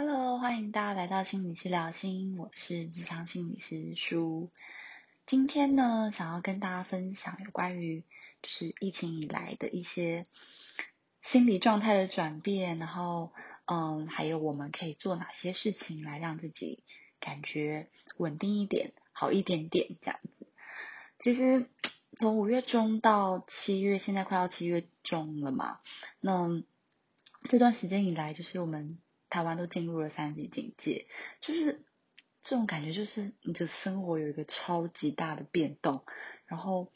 Hello，欢迎大家来到心理师聊心，我是职场心理师舒。今天呢，想要跟大家分享有关于就是疫情以来的一些心理状态的转变，然后嗯，还有我们可以做哪些事情来让自己感觉稳定一点、好一点点这样子。其实从五月中到七月，现在快要七月中了嘛，那这段时间以来，就是我们。台湾都进入了三级警戒，就是这种感觉，就是你的生活有一个超级大的变动，然后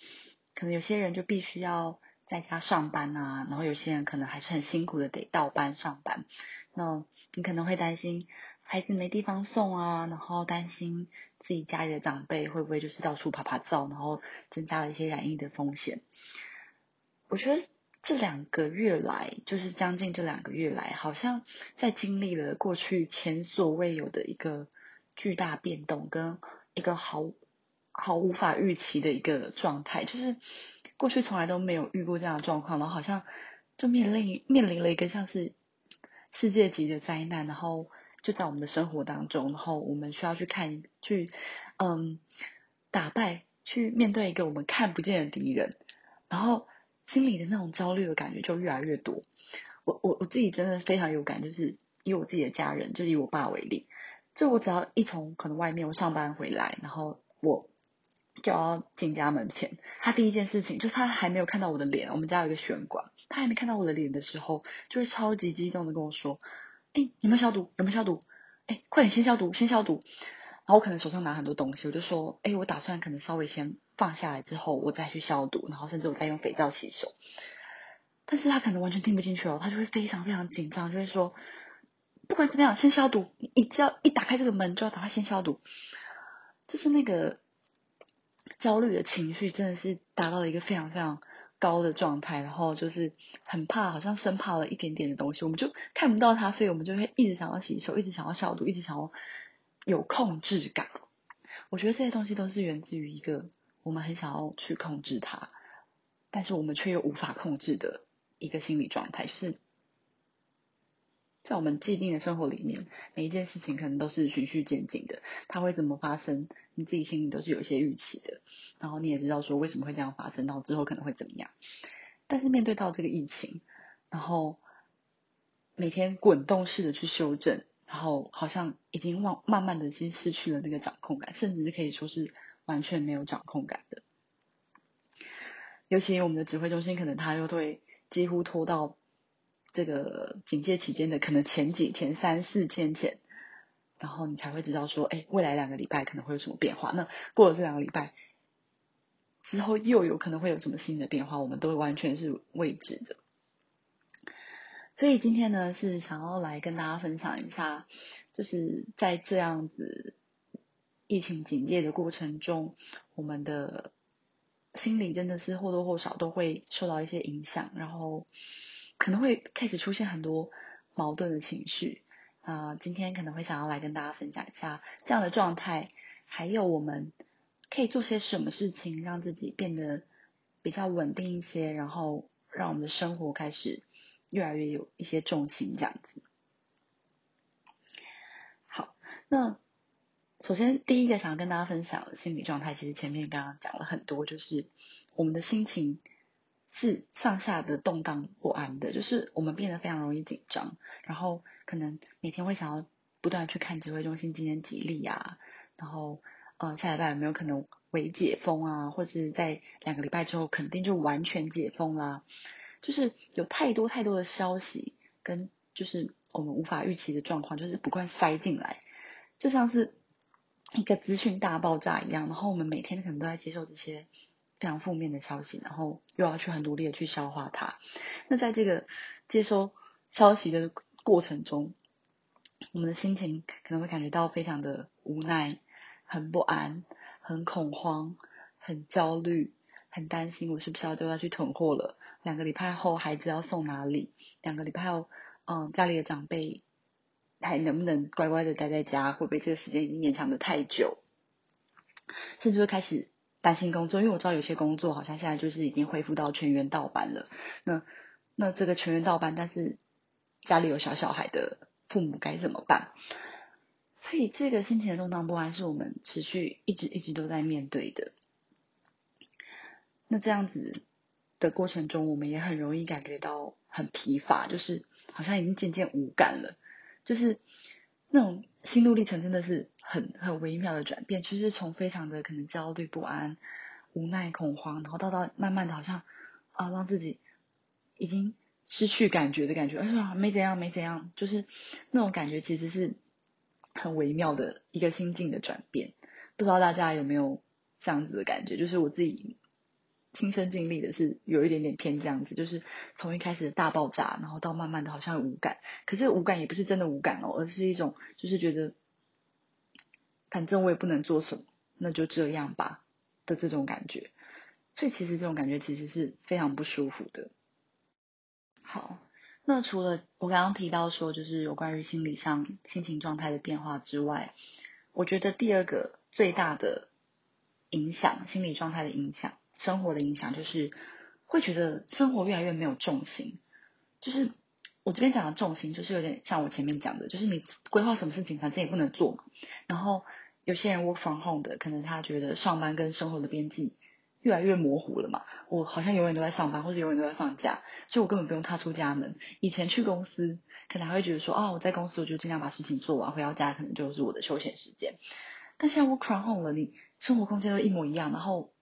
可能有些人就必须要在家上班啊，然后有些人可能还是很辛苦的得到班上班，那你可能会担心孩子没地方送啊，然后担心自己家里的长辈会不会就是到处爬爬灶，然后增加了一些染疫的风险。我觉得。这两个月来，就是将近这两个月来，好像在经历了过去前所未有的一个巨大变动，跟一个毫毫无法预期的一个状态，就是过去从来都没有遇过这样的状况，然后好像就面临面临了一个像是世界级的灾难，然后就在我们的生活当中，然后我们需要去看去嗯打败，去面对一个我们看不见的敌人，然后。心里的那种焦虑的感觉就越来越多。我我我自己真的非常有感，就是以我自己的家人，就以我爸为例，就我只要一从可能外面我上班回来，然后我就要进家门前，他第一件事情就是他还没有看到我的脸，我们家有一个玄关，他还没看到我的脸的时候，就会超级激动的跟我说：“哎，有没有消毒？有没有消毒？哎，快点先消毒，先消毒。”然后我可能手上拿很多东西，我就说：“哎，我打算可能稍微先。”放下来之后，我再去消毒，然后甚至我再用肥皂洗手。但是他可能完全听不进去哦，他就会非常非常紧张，就会说，不管怎么样，先消毒。你只要一打开这个门，就要赶快先消毒。就是那个焦虑的情绪，真的是达到了一个非常非常高的状态，然后就是很怕，好像生怕了一点点的东西，我们就看不到它，所以我们就会一直想要洗手，一直想要消毒，一直想要有控制感。我觉得这些东西都是源自于一个。我们很想要去控制它，但是我们却又无法控制的一个心理状态，就是在我们既定的生活里面，每一件事情可能都是循序渐进的，它会怎么发生，你自己心里都是有一些预期的，然后你也知道说为什么会这样发生，然后之后可能会怎么样。但是面对到这个疫情，然后每天滚动式的去修正，然后好像已经忘慢慢的已经失去了那个掌控感，甚至是可以说是。完全没有掌控感的，尤其我们的指挥中心，可能他又会几乎拖到这个警戒期间的可能前几天、三四天前，然后你才会知道说，哎，未来两个礼拜可能会有什么变化。那过了这两个礼拜之后，又有可能会有什么新的变化，我们都完全是未知的。所以今天呢，是想要来跟大家分享一下，就是在这样子。疫情警戒的过程中，我们的心理真的是或多或少都会受到一些影响，然后可能会开始出现很多矛盾的情绪。啊，今天可能会想要来跟大家分享一下这样的状态，还有我们可以做些什么事情，让自己变得比较稳定一些，然后让我们的生活开始越来越有一些重心，这样子。好，那。首先，第一个想要跟大家分享的心理状态，其实前面刚刚讲了很多，就是我们的心情是上下的动荡不安的，就是我们变得非常容易紧张，然后可能每天会想要不断去看指挥中心今天几例啊，然后呃下礼拜有没有可能微解封啊，或者在两个礼拜之后肯定就完全解封啦，就是有太多太多的消息跟就是我们无法预期的状况，就是不断塞进来，就像是。一个资讯大爆炸一样，然后我们每天可能都在接受这些非常负面的消息，然后又要去很努力的去消化它。那在这个接收消息的过程中，我们的心情可能会感觉到非常的无奈、很不安、很恐慌、很焦虑、很担心，我是不是要就要去囤货了？两个礼拜后孩子要送哪里？两个礼拜后，嗯，家里的长辈。还能不能乖乖的待在家？会不会这个时间已经延长的太久？甚至会开始担心工作，因为我知道有些工作好像现在就是已经恢复到全员倒班了。那那这个全员倒班，但是家里有小小孩的父母该怎么办？所以这个心情的动荡不安是我们持续一直一直都在面对的。那这样子的过程中，我们也很容易感觉到很疲乏，就是好像已经渐渐无感了，就是那种心路历程真的是很很微妙的转变，其实从非常的可能焦虑不安、无奈恐慌，然后到到慢慢的好像啊让自己已经失去感觉的感觉，哎呀没怎样没怎样，就是那种感觉其实是很微妙的一个心境的转变，不知道大家有没有这样子的感觉？就是我自己。亲身经历的是有一点点偏这样子，就是从一开始的大爆炸，然后到慢慢的好像无感，可是无感也不是真的无感哦，而是一种就是觉得，反正我也不能做什么，那就这样吧的这种感觉。所以其实这种感觉其实是非常不舒服的。好，那除了我刚刚提到说就是有关于心理上心情状态的变化之外，我觉得第二个最大的影响心理状态的影响。生活的影响就是会觉得生活越来越没有重心，就是我这边讲的重心，就是有点像我前面讲的，就是你规划什么事情，反正也不能做嘛。然后有些人 work from home 的，可能他觉得上班跟生活的边际越来越模糊了嘛。我好像永远都在上班，或者永远都在放假，所以我根本不用踏出家门。以前去公司，可能还会觉得说，啊，我在公司我就尽量把事情做完，回到家可能就是我的休闲时间。但现在 work from home 了，你生活空间都一模一样，然后。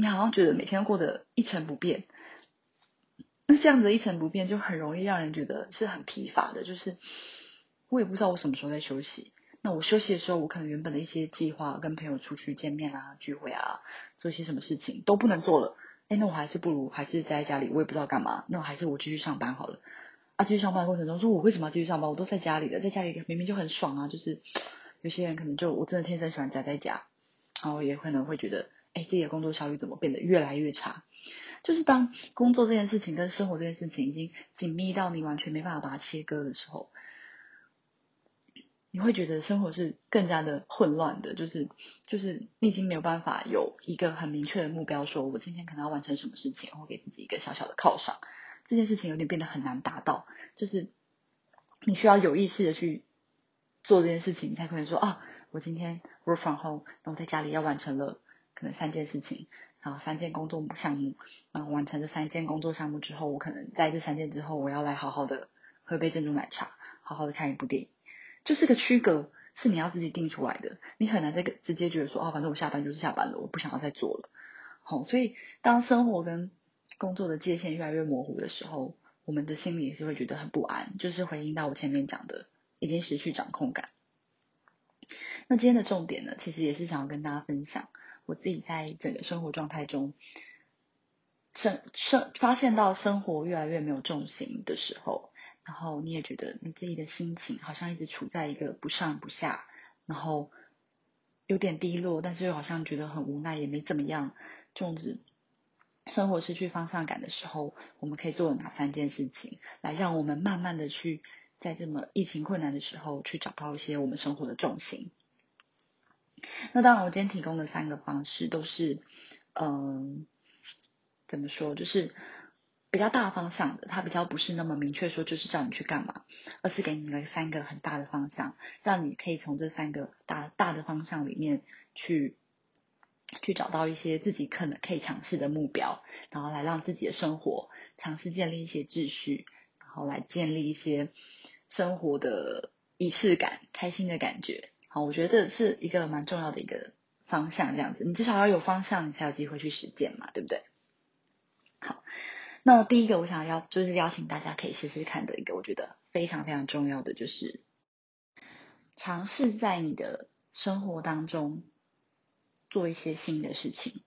你好像觉得每天过得一成不变，那这样子一成不变就很容易让人觉得是很疲乏的。就是我也不知道我什么时候在休息。那我休息的时候，我可能原本的一些计划，跟朋友出去见面啊、聚会啊，做一些什么事情都不能做了。哎，那我还是不如还是待在家里，我也不知道干嘛。那我还是我继续上班好了。啊，继续上班的过程中，说我为什么要继续上班？我都在家里的，在家里明明就很爽啊。就是有些人可能就我真的天生喜欢宅在家，然后也可能会觉得。哎，自己的工作效率怎么变得越来越差？就是当工作这件事情跟生活这件事情已经紧密到你完全没办法把它切割的时候，你会觉得生活是更加的混乱的。就是就是你已经没有办法有一个很明确的目标，说我今天可能要完成什么事情，或给自己一个小小的犒赏。这件事情有点变得很难达到，就是你需要有意识的去做这件事情，才可能说啊，我今天 work from home，那我在家里要完成了。可能三件事情，然后三件工作项目，然后完成这三件工作项目之后，我可能在这三件之后，我要来好好的喝杯珍珠奶茶，好好的看一部电影。就是个区隔是你要自己定出来的，你很难这个直接觉得说，哦，反正我下班就是下班了，我不想要再做了。好，所以当生活跟工作的界限越来越模糊的时候，我们的心里也是会觉得很不安，就是回应到我前面讲的，已经失去掌控感。那今天的重点呢，其实也是想要跟大家分享。我自己在整个生活状态中，生生发现到生活越来越没有重心的时候，然后你也觉得你自己的心情好像一直处在一个不上不下，然后有点低落，但是又好像觉得很无奈，也没怎么样，这种子生活失去方向感的时候，我们可以做哪三件事情，来让我们慢慢的去在这么疫情困难的时候，去找到一些我们生活的重心。那当然，我今天提供的三个方式都是，嗯，怎么说，就是比较大方向的，它比较不是那么明确说就是叫你去干嘛，而是给你了三个很大的方向，让你可以从这三个大大的方向里面去去找到一些自己可能可以尝试的目标，然后来让自己的生活尝试建立一些秩序，然后来建立一些生活的仪式感、开心的感觉。好，我觉得是一个蛮重要的一个方向，这样子，你至少要有方向，你才有机会去实践嘛，对不对？好，那第一个我想要就是邀请大家可以试试看的一个，我觉得非常非常重要的就是尝试在你的生活当中做一些新的事情。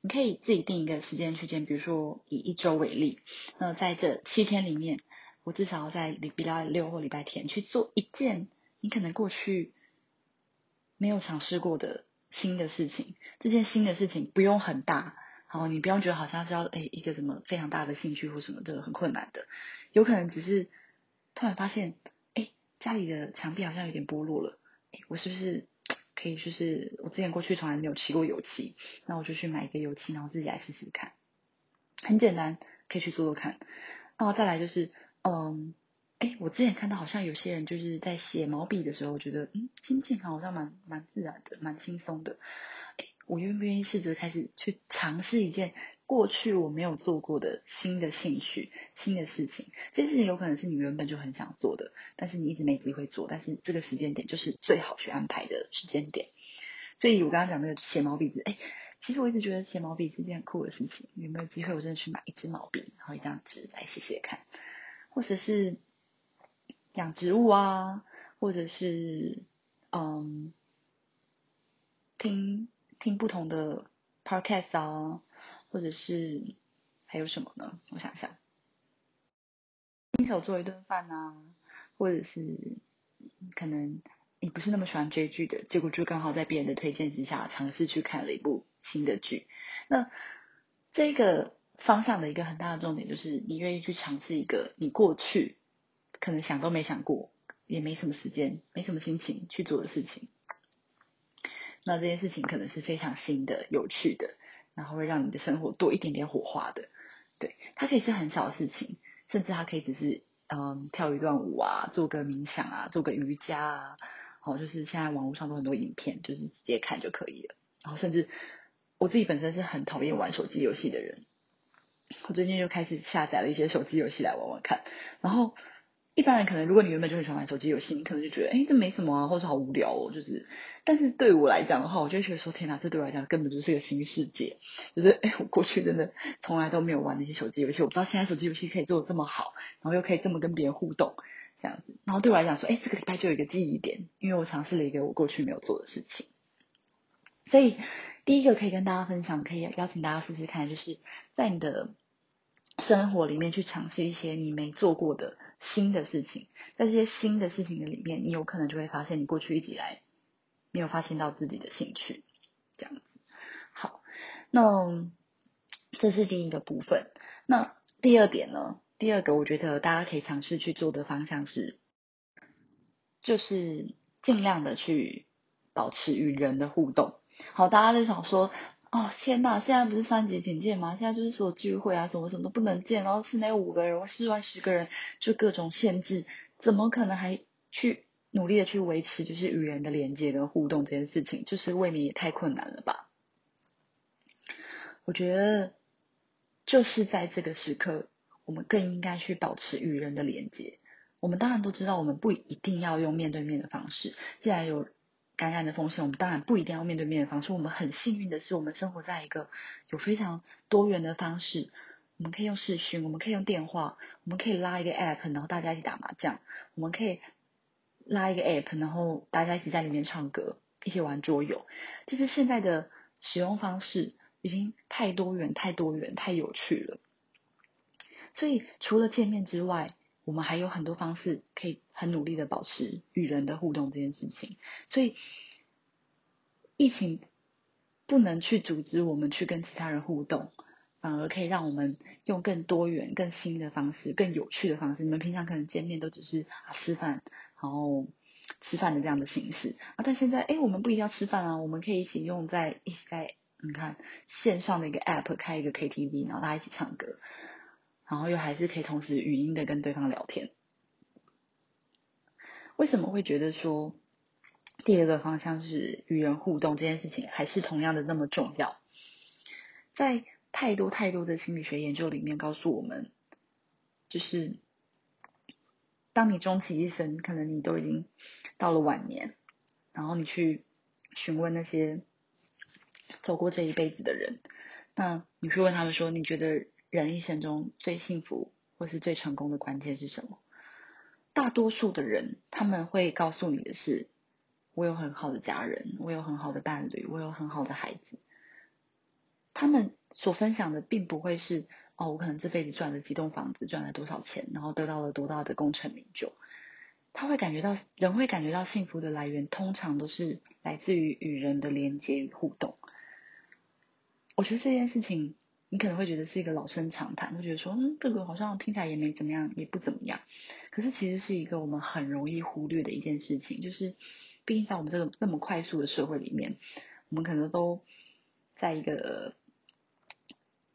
你可以自己定一个时间区间，比如说以一周为例，那在这七天里面，我至少要在礼拜六或礼拜天去做一件你可能过去。没有尝试过的新的事情，这件新的事情不用很大，好，你不用觉得好像是要哎一个什么非常大的兴趣或什么的很困难的，有可能只是突然发现，哎家里的墙壁好像有点剥落了，哎我是不是可以就是我之前过去从来没有漆过油漆，那我就去买一个油漆，然后自己来试试看，很简单，可以去做做看，然后再来就是嗯哎，我之前看到好像有些人就是在写毛笔的时候，我觉得嗯，心情好像蛮蛮自然的，蛮轻松的。哎，我愿不愿意试着开始去尝试一件过去我没有做过的新的兴趣、新的事情？这件事情有可能是你原本就很想做的，但是你一直没机会做，但是这个时间点就是最好去安排的时间点。所以我刚刚讲那个写毛笔字，哎，其实我一直觉得写毛笔是件很酷的事情。有没有机会我真的去买一支毛笔，然后一张纸来写写看，或者是？养植物啊，或者是嗯，听听不同的 podcast 啊，或者是还有什么呢？我想想，亲手做一顿饭啊，或者是可能你不是那么喜欢追剧的，结果就刚好在别人的推荐之下尝试去看了一部新的剧。那这个方向的一个很大的重点就是，你愿意去尝试一个你过去。可能想都没想过，也没什么时间，没什么心情去做的事情。那这件事情可能是非常新的、有趣的，然后会让你的生活多一点点火花的。对，它可以是很小的事情，甚至它可以只是嗯跳一段舞啊，做个冥想啊，做个瑜伽啊。好，就是现在网络上都很多影片，就是直接看就可以了。然后甚至我自己本身是很讨厌玩手机游戏的人，我最近就开始下载了一些手机游戏来玩玩看，然后。一般人可能，如果你原本就很喜欢玩手机游戏，你可能就觉得，哎，这没什么啊，或者好无聊哦。就是，但是对我来讲的话，我就觉得说，天哪，这对我来讲根本就是一个新世界。就是，哎，我过去真的从来都没有玩那些手机游戏，我不知道现在手机游戏可以做的这么好，然后又可以这么跟别人互动，这样子。然后对我来讲说，哎，这个礼拜就有一个记忆点，因为我尝试了一个我过去没有做的事情。所以，第一个可以跟大家分享，可以邀请大家试试看，就是在你的。生活里面去尝试一些你没做过的新的事情，在这些新的事情的里面，你有可能就会发现你过去一直以来没有发现到自己的兴趣，这样子。好，那这是第一个部分。那第二点呢？第二个我觉得大家可以尝试去做的方向是，就是尽量的去保持与人的互动。好，大家都想说。哦天呐，现在不是三级警戒吗？现在就是说聚会啊，什么什么都不能见，然后室内五个人，室外十个人，就各种限制，怎么可能还去努力的去维持就是与人的连接跟互动这件事情？就是未免也太困难了吧？我觉得就是在这个时刻，我们更应该去保持与人的连接。我们当然都知道，我们不一定要用面对面的方式，既然有。感染的风险，我们当然不一定要面对面的方式。我们很幸运的是，我们生活在一个有非常多元的方式。我们可以用视讯，我们可以用电话，我们可以拉一个 app，然后大家一起打麻将。我们可以拉一个 app，然后大家一起在里面唱歌，一起玩桌游。就是现在的使用方式已经太多元、太多元、太有趣了。所以除了见面之外，我们还有很多方式可以很努力的保持与人的互动这件事情，所以疫情不能去阻止我们去跟其他人互动，反而可以让我们用更多元、更新的方式、更有趣的方式。你们平常可能见面都只是啊吃饭，然后吃饭的这样的形式啊，但现在哎，我们不一定要吃饭啊，我们可以一起用在一起在你看线上的一个 app 开一个 KTV，然后大家一起唱歌。然后又还是可以同时语音的跟对方聊天。为什么会觉得说第二个方向是与人互动这件事情还是同样的那么重要？在太多太多的心理学研究里面告诉我们，就是当你终其一生，可能你都已经到了晚年，然后你去询问那些走过这一辈子的人，那你去问他们说，你觉得？人一生中最幸福或是最成功的关键是什么？大多数的人他们会告诉你的是：我有很好的家人，我有很好的伴侣，我有很好的孩子。他们所分享的并不会是哦，我可能这辈子赚了几栋房子，赚了多少钱，然后得到了多大的功成名就。他会感觉到人会感觉到幸福的来源，通常都是来自于与人的连接与互动。我觉得这件事情。你可能会觉得是一个老生常谈，会觉得说，嗯，这个好像听起来也没怎么样，也不怎么样。可是其实是一个我们很容易忽略的一件事情，就是，毕竟在我们这个那么快速的社会里面，我们可能都在一个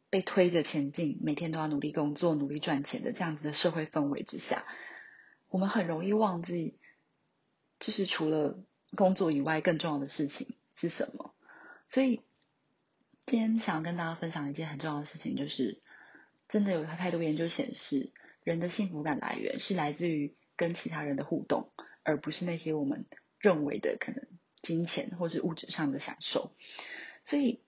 被推着前进，每天都要努力工作、努力赚钱的这样子的社会氛围之下，我们很容易忘记，就是除了工作以外更重要的事情是什么。所以今天想跟大家分享一件很重要的事情，就是真的有太多研究显示，人的幸福感来源是来自于跟其他人的互动，而不是那些我们认为的可能金钱或是物质上的享受。所以，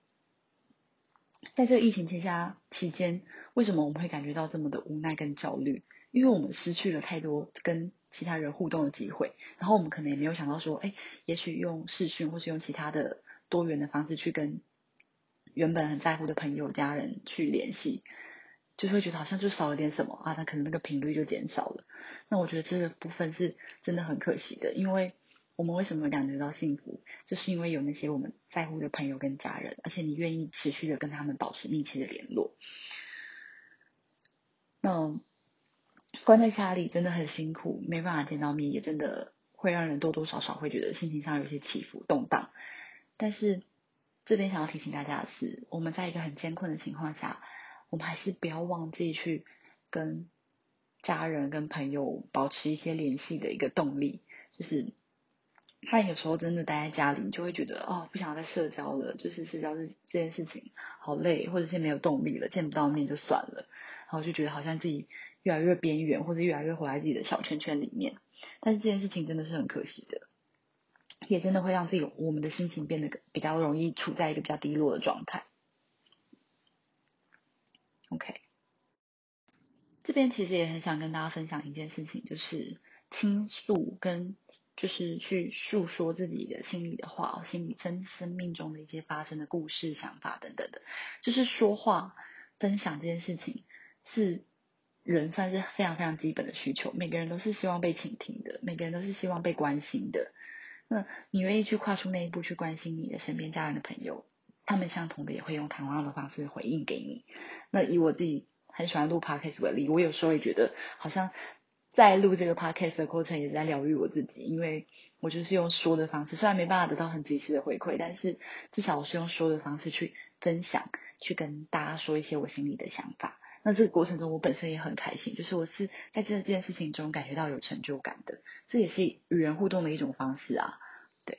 在这个疫情期下期间，为什么我们会感觉到这么的无奈跟焦虑？因为我们失去了太多跟其他人互动的机会，然后我们可能也没有想到说，哎，也许用视讯或是用其他的多元的方式去跟原本很在乎的朋友、家人去联系，就会觉得好像就少了点什么啊，那可能那个频率就减少了。那我觉得这个部分是真的很可惜的，因为我们为什么感觉到幸福，就是因为有那些我们在乎的朋友跟家人，而且你愿意持续的跟他们保持密切的联络。那。关在家里真的很辛苦，没办法见到面，也真的会让人多多少少会觉得心情上有些起伏动荡。但是这边想要提醒大家的是，我们在一个很艰困的情况下，我们还是不要忘记去跟家人、跟朋友保持一些联系的一个动力。就是，他有时候真的待在家里，你就会觉得哦，不想再社交了，就是社交这这件事情好累，或者是没有动力了，见不到面就算了，然后就觉得好像自己。越来越边缘，或者越来越活在自己的小圈圈里面，但是这件事情真的是很可惜的，也真的会让自己我们的心情变得比较容易处在一个比较低落的状态。OK，这边其实也很想跟大家分享一件事情，就是倾诉跟就是去诉说自己的心里的话，心里生生命中的一些发生的故事、想法等等的，就是说话分享这件事情是。人算是非常非常基本的需求，每个人都是希望被倾听的，每个人都是希望被关心的。那你愿意去跨出那一步去关心你的身边家人的朋友，他们相同的也会用同样的方式回应给你。那以我自己很喜欢录 podcast 为例，我有时候也觉得好像在录这个 podcast 的过程也在疗愈我自己，因为我就是用说的方式，虽然没办法得到很及时的回馈，但是至少我是用说的方式去分享，去跟大家说一些我心里的想法。那这个过程中，我本身也很开心，就是我是在这件事情中感觉到有成就感的，这也是与人互动的一种方式啊。对，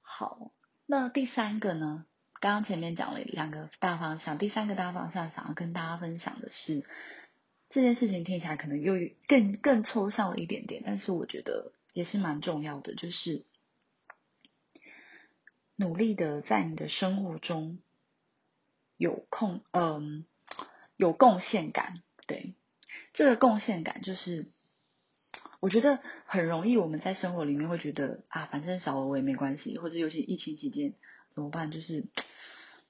好，那第三个呢？刚刚前面讲了两个大方向，第三个大方向想要跟大家分享的是，这件事情听起来可能又更更抽象了一点点，但是我觉得也是蛮重要的，就是努力的在你的生活中。有空，嗯，有贡献感，对，这个贡献感就是，我觉得很容易我们在生活里面会觉得啊，反正少了我也没关系，或者尤其疫情期间怎么办？就是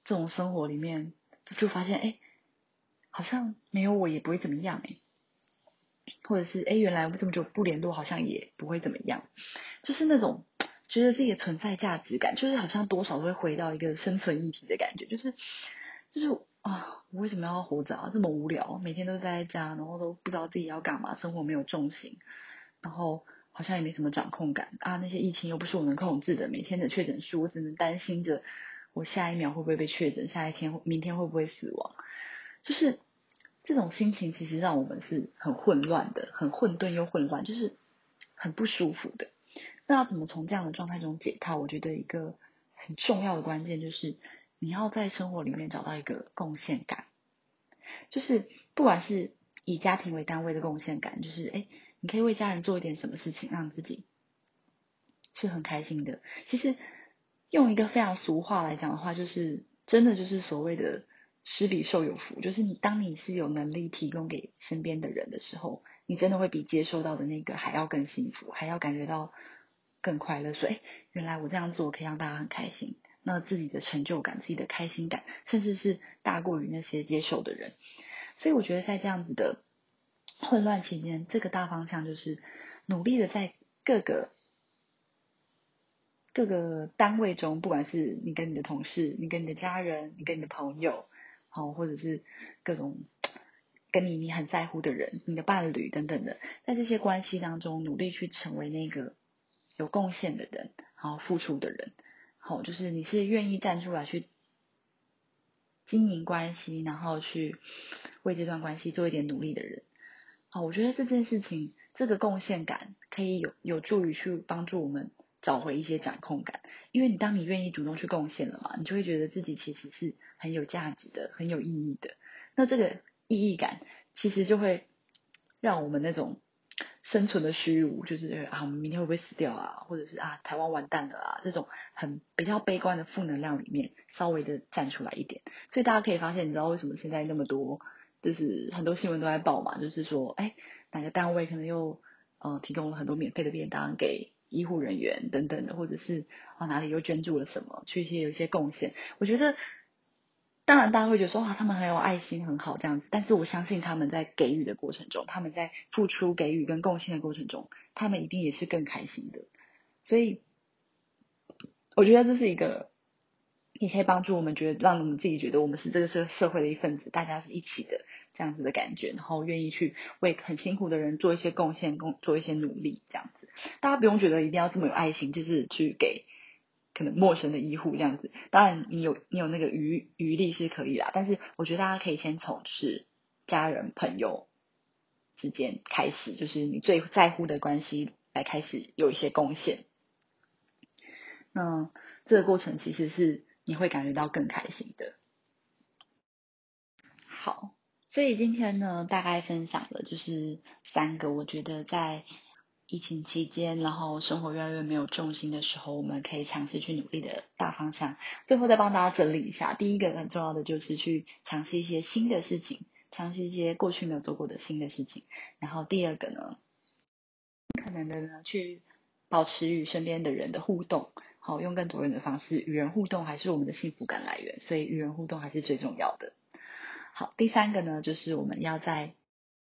这种生活里面就发现，哎，好像没有我也不会怎么样，哎，或者是哎，原来这么久不联络，好像也不会怎么样，就是那种觉得自己的存在价值感，就是好像多少都会回到一个生存议题的感觉，就是。就是啊，我为什么要活着啊？这么无聊，每天都待在家，然后都不知道自己要干嘛，生活没有重心，然后好像也没什么掌控感啊。那些疫情又不是我能控制的，每天的确诊数，我只能担心着我下一秒会不会被确诊，下一天、明天会不会死亡。就是这种心情，其实让我们是很混乱的，很混沌又混乱，就是很不舒服的。那要怎么从这样的状态中解套？我觉得一个很重要的关键就是。你要在生活里面找到一个贡献感，就是不管是以家庭为单位的贡献感，就是哎，你可以为家人做一点什么事情，让自己是很开心的。其实用一个非常俗话来讲的话，就是真的就是所谓的“施比受有福”，就是你当你是有能力提供给身边的人的时候，你真的会比接收到的那个还要更幸福，还要感觉到更快乐。所以，原来我这样做可以让大家很开心。那自己的成就感、自己的开心感，甚至是大过于那些接受的人。所以我觉得在这样子的混乱期间，这个大方向就是努力的在各个各个单位中，不管是你跟你的同事、你跟你的家人、你跟你的朋友，好，或者是各种跟你你很在乎的人、你的伴侣等等的，在这些关系当中，努力去成为那个有贡献的人，然后付出的人。好，就是你是愿意站出来去经营关系，然后去为这段关系做一点努力的人。好，我觉得这件事情，这个贡献感可以有有助于去帮助我们找回一些掌控感，因为你当你愿意主动去贡献了嘛，你就会觉得自己其实是很有价值的，很有意义的。那这个意义感其实就会让我们那种。生存的虚无，就是啊，我们明天会不会死掉啊？或者是啊，台湾完蛋了啊？这种很比较悲观的负能量里面，稍微的站出来一点。所以大家可以发现，你知道为什么现在那么多，就是很多新闻都在报嘛，就是说，哎，哪个单位可能又呃提供了很多免费的便当给医护人员等等的，或者是啊哪里又捐助了什么，去一些有一些贡献。我觉得。当然，大家会觉得说哇，他们很有爱心，很好这样子。但是我相信他们在给予的过程中，他们在付出、给予跟贡献的过程中，他们一定也是更开心的。所以，我觉得这是一个也可以帮助我们觉得，让我们自己觉得我们是这个社社会的一份子，大家是一起的这样子的感觉，然后愿意去为很辛苦的人做一些贡献，工做一些努力这样子。大家不用觉得一定要这么有爱心，就是去给。可能陌生的医护这样子，当然你有你有那个余余力是可以啦，但是我觉得大家可以先从就是家人朋友之间开始，就是你最在乎的关系来开始有一些贡献，那这个过程其实是你会感觉到更开心的。好，所以今天呢，大概分享的就是三个，我觉得在。疫情期间，然后生活越来越没有重心的时候，我们可以尝试去努力的大方向。最后再帮大家整理一下，第一个很重要的就是去尝试一些新的事情，尝试一些过去没有做过的新的事情。然后第二个呢，可能的呢，去保持与身边的人的互动，好，用更多人的方式与人互动，还是我们的幸福感来源。所以与人互动还是最重要的。好，第三个呢，就是我们要在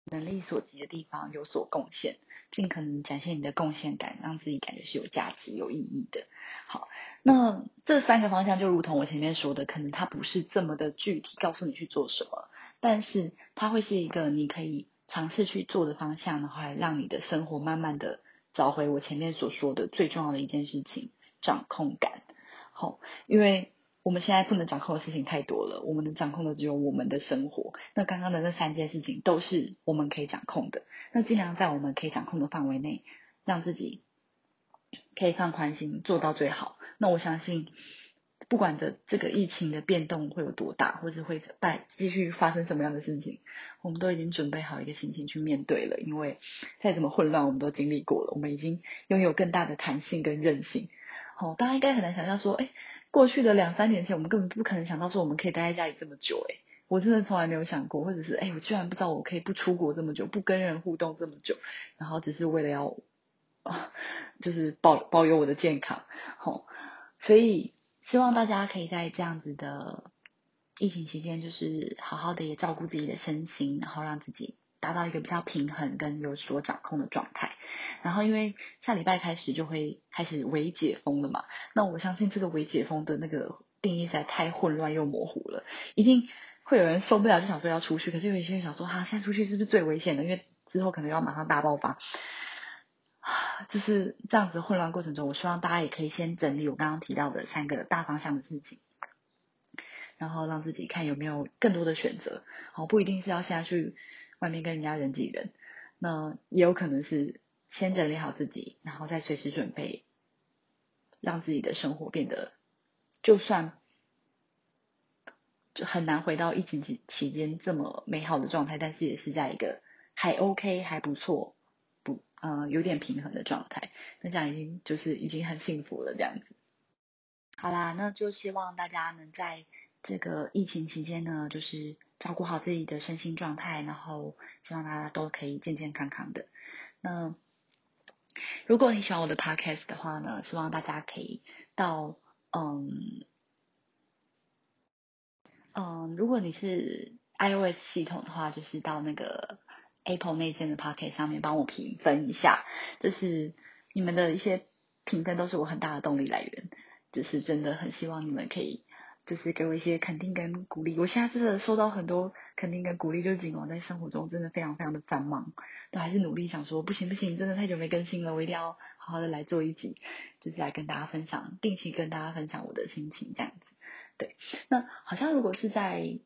能力所及的地方有所贡献。尽可能展现你的贡献感，让自己感觉是有价值、有意义的。好，那这三个方向就如同我前面说的，可能它不是这么的具体，告诉你去做什么，但是它会是一个你可以尝试去做的方向的话，让你的生活慢慢的找回我前面所说的最重要的一件事情——掌控感。好，因为。我们现在不能掌控的事情太多了，我们能掌控的只有我们的生活。那刚刚的那三件事情都是我们可以掌控的，那尽量在我们可以掌控的范围内，让自己可以放宽心，做到最好。那我相信，不管的这个疫情的变动会有多大，或是会再继续发生什么样的事情，我们都已经准备好一个心情去面对了。因为再怎么混乱，我们都经历过了，我们已经拥有更大的弹性跟韧性。好，大家应该很难想象说，哎。过去的两三年前，我们根本不可能想到说我们可以待在家里这么久，诶我真的从来没有想过，或者是，哎，我居然不知道我可以不出国这么久，不跟人互动这么久，然后只是为了要，啊，就是保保有我的健康，好，所以希望大家可以在这样子的疫情期间，就是好好的也照顾自己的身心，然后让自己。达到一个比较平衡跟有所掌控的状态，然后因为下礼拜开始就会开始微解封了嘛，那我相信这个微解封的那个定义实在太混乱又模糊了，一定会有人受不了就想说要出去，可是有一些人想说哈，现在出去是不是最危险的？因为之后可能要马上大爆发，就是这样子混乱过程中，我希望大家也可以先整理我刚刚提到的三个大方向的事情，然后让自己看有没有更多的选择，好，不一定是要下去。外面跟人家人挤人，那也有可能是先整理好自己，然后再随时准备，让自己的生活变得，就算就很难回到疫情期期间这么美好的状态，但是也是在一个还 OK 还不错，不呃有点平衡的状态，那这样已经就是已经很幸福了这样子。好啦，那就希望大家能在这个疫情期间呢，就是。照顾好自己的身心状态，然后希望大家都可以健健康康的。那如果你喜欢我的 podcast 的话呢，希望大家可以到嗯嗯，如果你是 iOS 系统的话，就是到那个 Apple 内建的 podcast 上面帮我评分一下。就是你们的一些评分都是我很大的动力来源，就是真的很希望你们可以。就是给我一些肯定跟鼓励，我现在真的收到很多肯定跟鼓励，就是尽管在生活中真的非常非常的繁忙，都还是努力想说不行不行，真的太久没更新了，我一定要好好的来做一集，就是来跟大家分享，定期跟大家分享我的心情这样子。对，那好像如果是在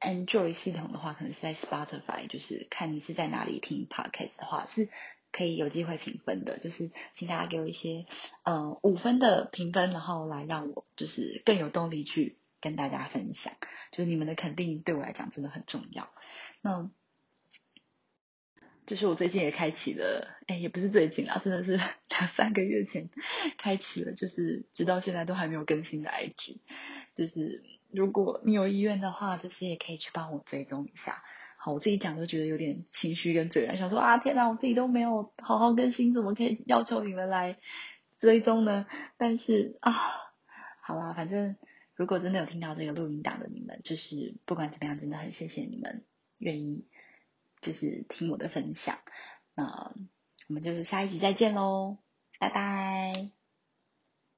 Android 系统的话，可能是在 Spotify，就是看你是在哪里听 Podcast 的话，是可以有机会评分的。就是请大家给我一些呃五分的评分，然后来让我就是更有动力去跟大家分享。就是你们的肯定对我来讲真的很重要。那就是我最近也开启了，哎，也不是最近啊，真的是两 三个月前开启了，就是直到现在都还没有更新的 IG，就是。如果你有意愿的话，就是也可以去帮我追踪一下。好，我自己讲都觉得有点心虚跟嘴软，想说啊，天哪，我自己都没有好好更新，怎么可以要求你们来追踪呢？但是啊，好啦，反正如果真的有听到这个录音档的你们，就是不管怎么样，真的很谢谢你们愿意就是听我的分享。那我们就下一集再见喽，拜拜。